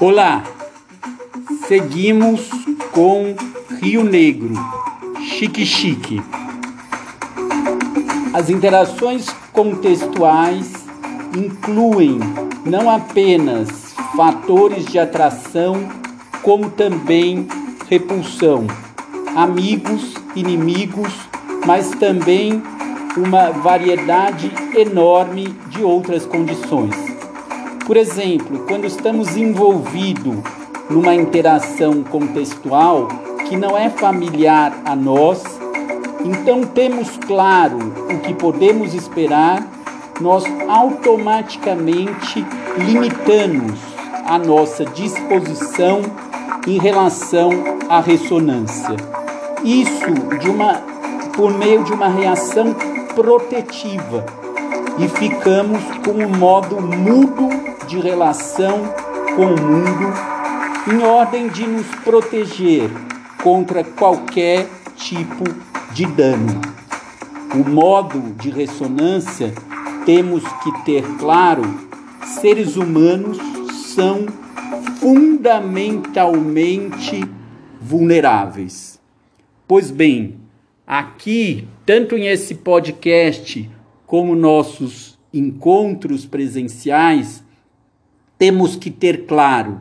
Olá, seguimos com Rio Negro, Chique Chique. As interações contextuais incluem não apenas fatores de atração, como também repulsão, amigos, inimigos, mas também uma variedade enorme de outras condições. Por exemplo, quando estamos envolvidos numa interação contextual que não é familiar a nós, então temos claro o que podemos esperar, nós automaticamente limitamos a nossa disposição em relação à ressonância. Isso de uma por meio de uma reação protetiva e ficamos com um modo mudo de relação com o mundo, em ordem de nos proteger contra qualquer tipo de dano. O modo de ressonância temos que ter claro: seres humanos são fundamentalmente vulneráveis. Pois bem, aqui, tanto em esse podcast como nossos encontros presenciais, temos que ter claro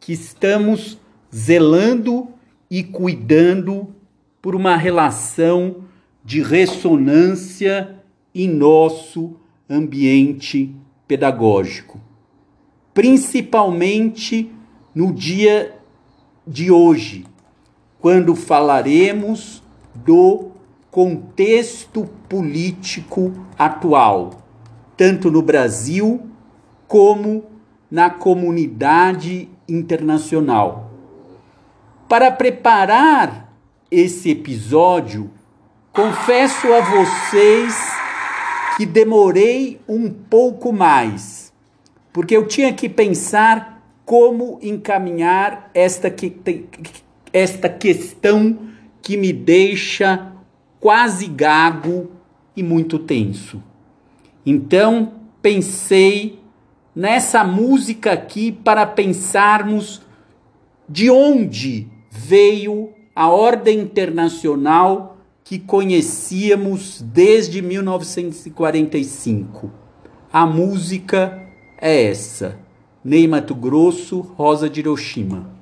que estamos zelando e cuidando por uma relação de ressonância em nosso ambiente pedagógico. Principalmente no dia de hoje, quando falaremos do contexto político atual, tanto no Brasil como na comunidade internacional. Para preparar esse episódio, confesso a vocês que demorei um pouco mais, porque eu tinha que pensar como encaminhar esta, que, esta questão que me deixa quase gago e muito tenso. Então, pensei nessa música aqui para pensarmos de onde veio a ordem internacional que conhecíamos desde 1945. A música é essa: Ney Mato Grosso, Rosa de Hiroshima.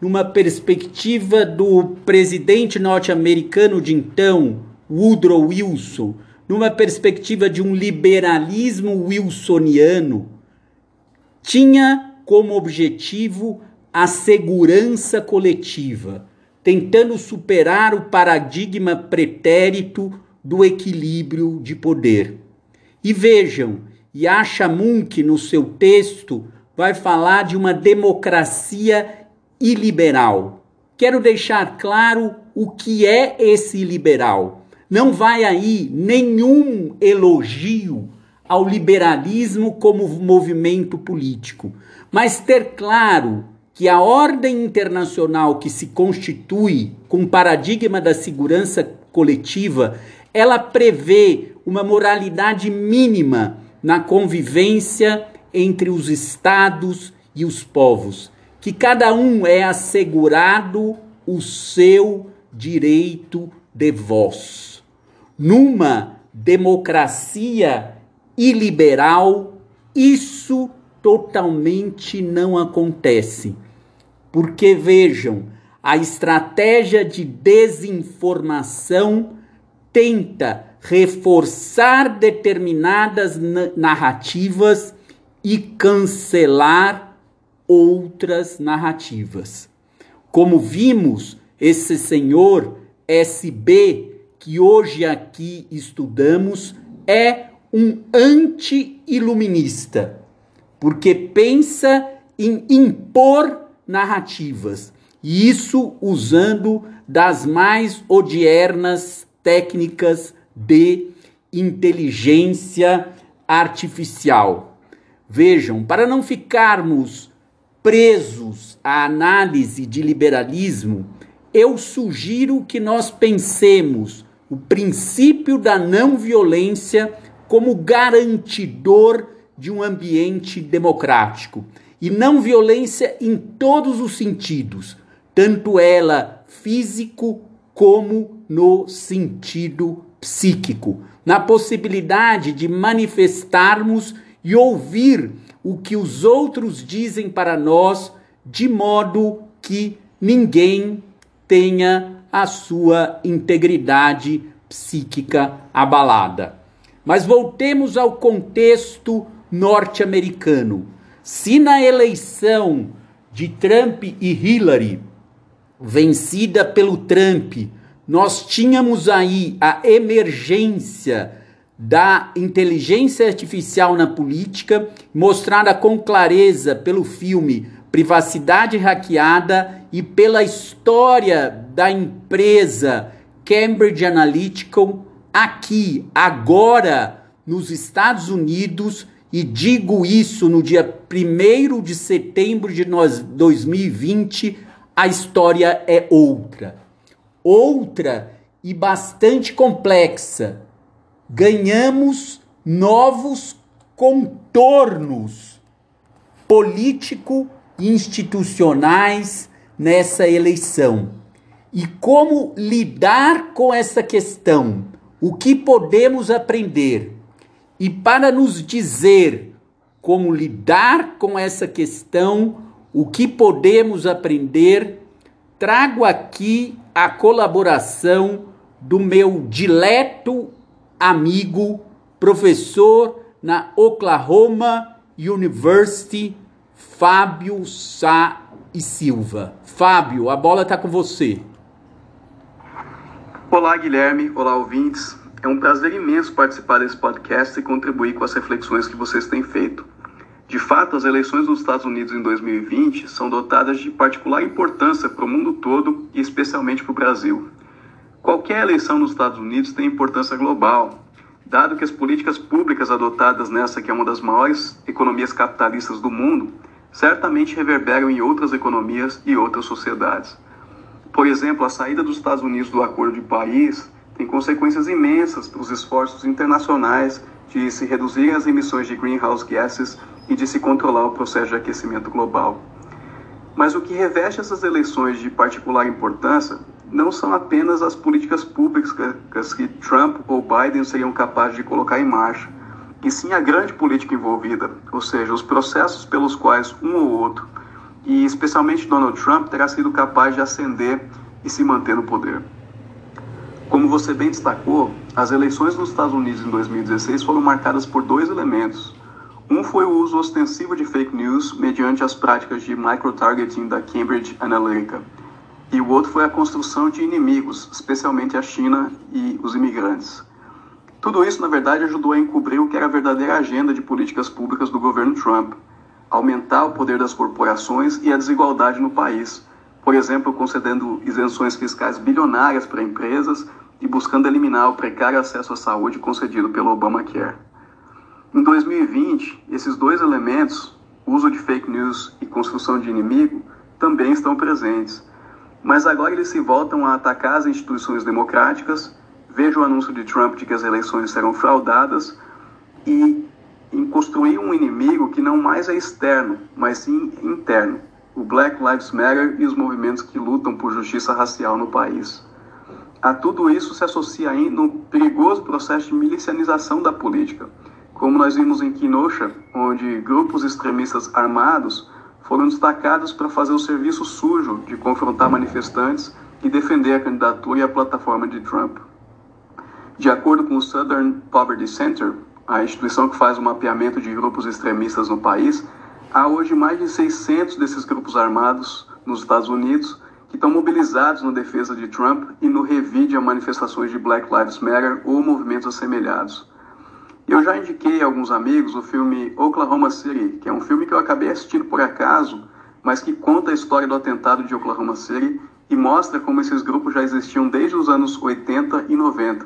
numa perspectiva do presidente norte-americano de então, Woodrow Wilson, numa perspectiva de um liberalismo wilsoniano, tinha como objetivo a segurança coletiva tentando superar o paradigma pretérito do equilíbrio de poder. E vejam, Yasha Munk, no seu texto, vai falar de uma democracia iliberal. Quero deixar claro o que é esse liberal. Não vai aí nenhum elogio ao liberalismo como movimento político, mas ter claro que a ordem internacional que se constitui com o paradigma da segurança coletiva, ela prevê uma moralidade mínima na convivência entre os estados e os povos, que cada um é assegurado o seu direito de voz. Numa democracia iliberal, isso totalmente não acontece. Porque vejam, a estratégia de desinformação tenta reforçar determinadas narrativas e cancelar outras narrativas. Como vimos, esse senhor SB, que hoje aqui estudamos, é um anti-iluminista, porque pensa em impor narrativas, e isso usando das mais odiernas técnicas de inteligência artificial. Vejam, para não ficarmos presos à análise de liberalismo, eu sugiro que nós pensemos o princípio da não violência como garantidor de um ambiente democrático. E não violência em todos os sentidos, tanto ela físico como no sentido psíquico, na possibilidade de manifestarmos e ouvir o que os outros dizem para nós, de modo que ninguém tenha a sua integridade psíquica abalada. Mas voltemos ao contexto norte-americano. Se na eleição de Trump e Hillary, vencida pelo Trump, nós tínhamos aí a emergência da inteligência artificial na política, mostrada com clareza pelo filme Privacidade Hackeada e pela história da empresa Cambridge Analytica aqui, agora, nos Estados Unidos, e digo isso no dia 1 de setembro de 2020, a história é outra. Outra e bastante complexa ganhamos novos contornos político-institucionais nessa eleição. E como lidar com essa questão? O que podemos aprender? E para nos dizer como lidar com essa questão, o que podemos aprender, trago aqui a colaboração do meu dileto amigo, professor na Oklahoma University, Fábio Sá e Silva. Fábio, a bola está com você. Olá, Guilherme. Olá, ouvintes. É um prazer imenso participar desse podcast e contribuir com as reflexões que vocês têm feito. De fato, as eleições nos Estados Unidos em 2020 são dotadas de particular importância para o mundo todo e especialmente para o Brasil. Qualquer eleição nos Estados Unidos tem importância global, dado que as políticas públicas adotadas nessa, que é uma das maiores economias capitalistas do mundo, certamente reverberam em outras economias e outras sociedades. Por exemplo, a saída dos Estados Unidos do Acordo de Paris tem consequências imensas para os esforços internacionais de se reduzirem as emissões de greenhouse gases e de se controlar o processo de aquecimento global. Mas o que reveste essas eleições de particular importância não são apenas as políticas públicas que Trump ou Biden seriam capazes de colocar em marcha, e sim a grande política envolvida, ou seja, os processos pelos quais um ou outro, e especialmente Donald Trump, terá sido capaz de ascender e se manter no poder. Como você bem destacou, as eleições nos Estados Unidos em 2016 foram marcadas por dois elementos. Um foi o uso ostensivo de fake news mediante as práticas de microtargeting da Cambridge Analytica e o outro foi a construção de inimigos, especialmente a China e os imigrantes. Tudo isso, na verdade, ajudou a encobrir o que era a verdadeira agenda de políticas públicas do governo Trump: aumentar o poder das corporações e a desigualdade no país, por exemplo, concedendo isenções fiscais bilionárias para empresas e buscando eliminar o precário acesso à saúde concedido pelo Obamacare. Em 2020, esses dois elementos, uso de fake news e construção de inimigo, também estão presentes. Mas agora eles se voltam a atacar as instituições democráticas, veja o anúncio de Trump de que as eleições serão fraudadas e em construir um inimigo que não mais é externo, mas sim interno, o Black Lives Matter e os movimentos que lutam por justiça racial no país. A tudo isso se associa ainda um perigoso processo de milicianização da política, como nós vimos em Kenosha, onde grupos extremistas armados foram destacados para fazer o serviço sujo de confrontar manifestantes e defender a candidatura e a plataforma de Trump. De acordo com o Southern Poverty Center, a instituição que faz o mapeamento de grupos extremistas no país, há hoje mais de 600 desses grupos armados nos Estados Unidos que estão mobilizados na defesa de Trump e no revide a manifestações de Black Lives Matter ou movimentos assemelhados. Eu já indiquei a alguns amigos o filme Oklahoma City, que é um filme que eu acabei assistindo por acaso, mas que conta a história do atentado de Oklahoma City e mostra como esses grupos já existiam desde os anos 80 e 90.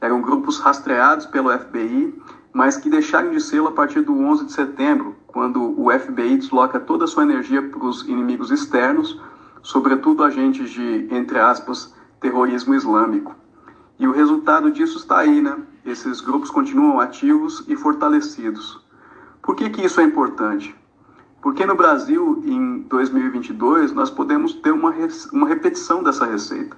Eram grupos rastreados pelo FBI, mas que deixaram de ser a partir do 11 de setembro, quando o FBI desloca toda a sua energia para os inimigos externos, sobretudo agentes de, entre aspas, terrorismo islâmico. E o resultado disso está aí, né? Esses grupos continuam ativos e fortalecidos. Por que, que isso é importante? Porque no Brasil, em 2022, nós podemos ter uma, uma repetição dessa receita.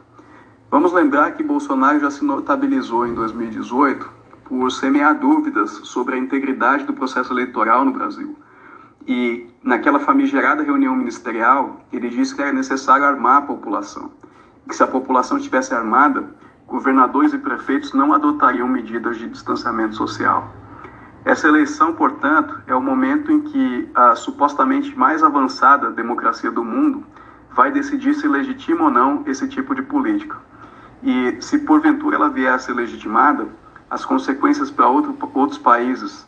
Vamos lembrar que Bolsonaro já se notabilizou em 2018 por semear dúvidas sobre a integridade do processo eleitoral no Brasil. E naquela famigerada reunião ministerial, ele disse que era necessário armar a população. Que se a população estivesse armada, governadores e prefeitos não adotariam medidas de distanciamento social. Essa eleição, portanto, é o momento em que a supostamente mais avançada democracia do mundo vai decidir se legitima ou não esse tipo de política. E se porventura ela vier a ser legitimada, as consequências para outro, outros países,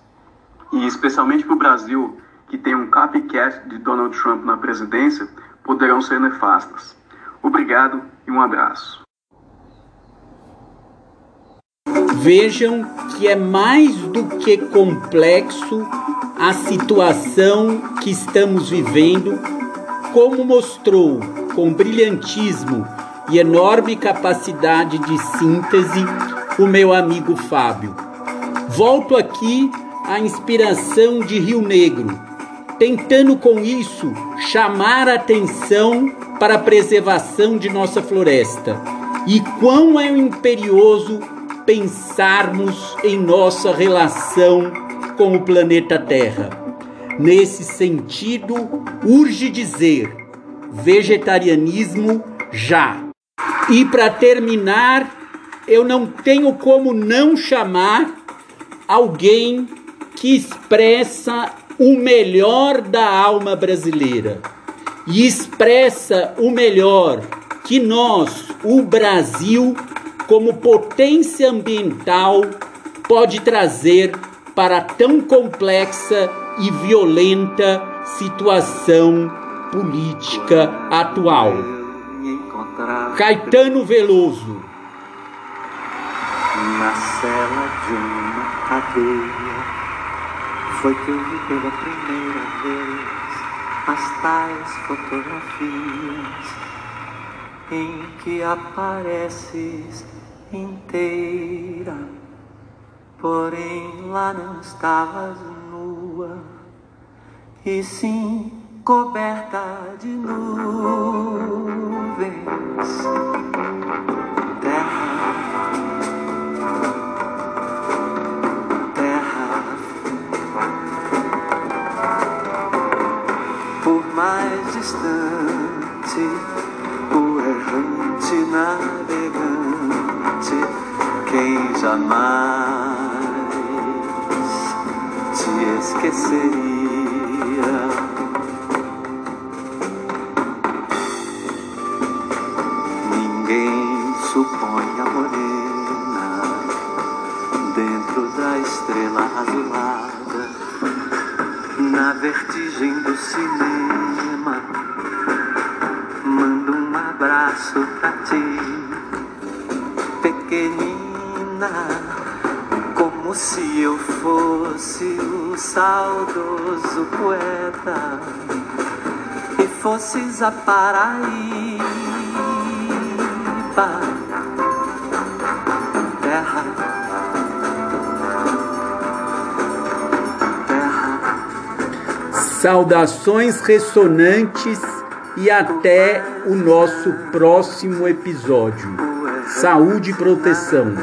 e especialmente para o Brasil, que tem um copycat de Donald Trump na presidência, poderão ser nefastas. Obrigado e um abraço. Vejam que é mais do que complexo a situação que estamos vivendo, como mostrou com brilhantismo e enorme capacidade de síntese o meu amigo Fábio. Volto aqui à inspiração de Rio Negro, tentando com isso chamar a atenção para a preservação de nossa floresta e quão é imperioso pensarmos em nossa relação com o planeta Terra. Nesse sentido, urge dizer: vegetarianismo já. E para terminar, eu não tenho como não chamar alguém que expressa o melhor da alma brasileira e expressa o melhor que nós, o Brasil, como potência ambiental, pode trazer para tão complexa e violenta situação política atual. Caetano Veloso. Na cela de uma cadeia foi que eu vi pela primeira vez as tais fotografias em que apareces inteira, porém lá não estavas nua, e sim coberta de nuvens. Terra, terra, por mais distante, errante navegante, quem jamais te esqueceria. Ninguém supõe a morena dentro da estrela azulada, na vertigem do cinema. Abraço pra ti, pequenina, como se eu fosse o saudoso poeta e fosses a Paraíba. Terra, terra, Saudações ressonantes e até o nosso próximo episódio. Saúde e proteção.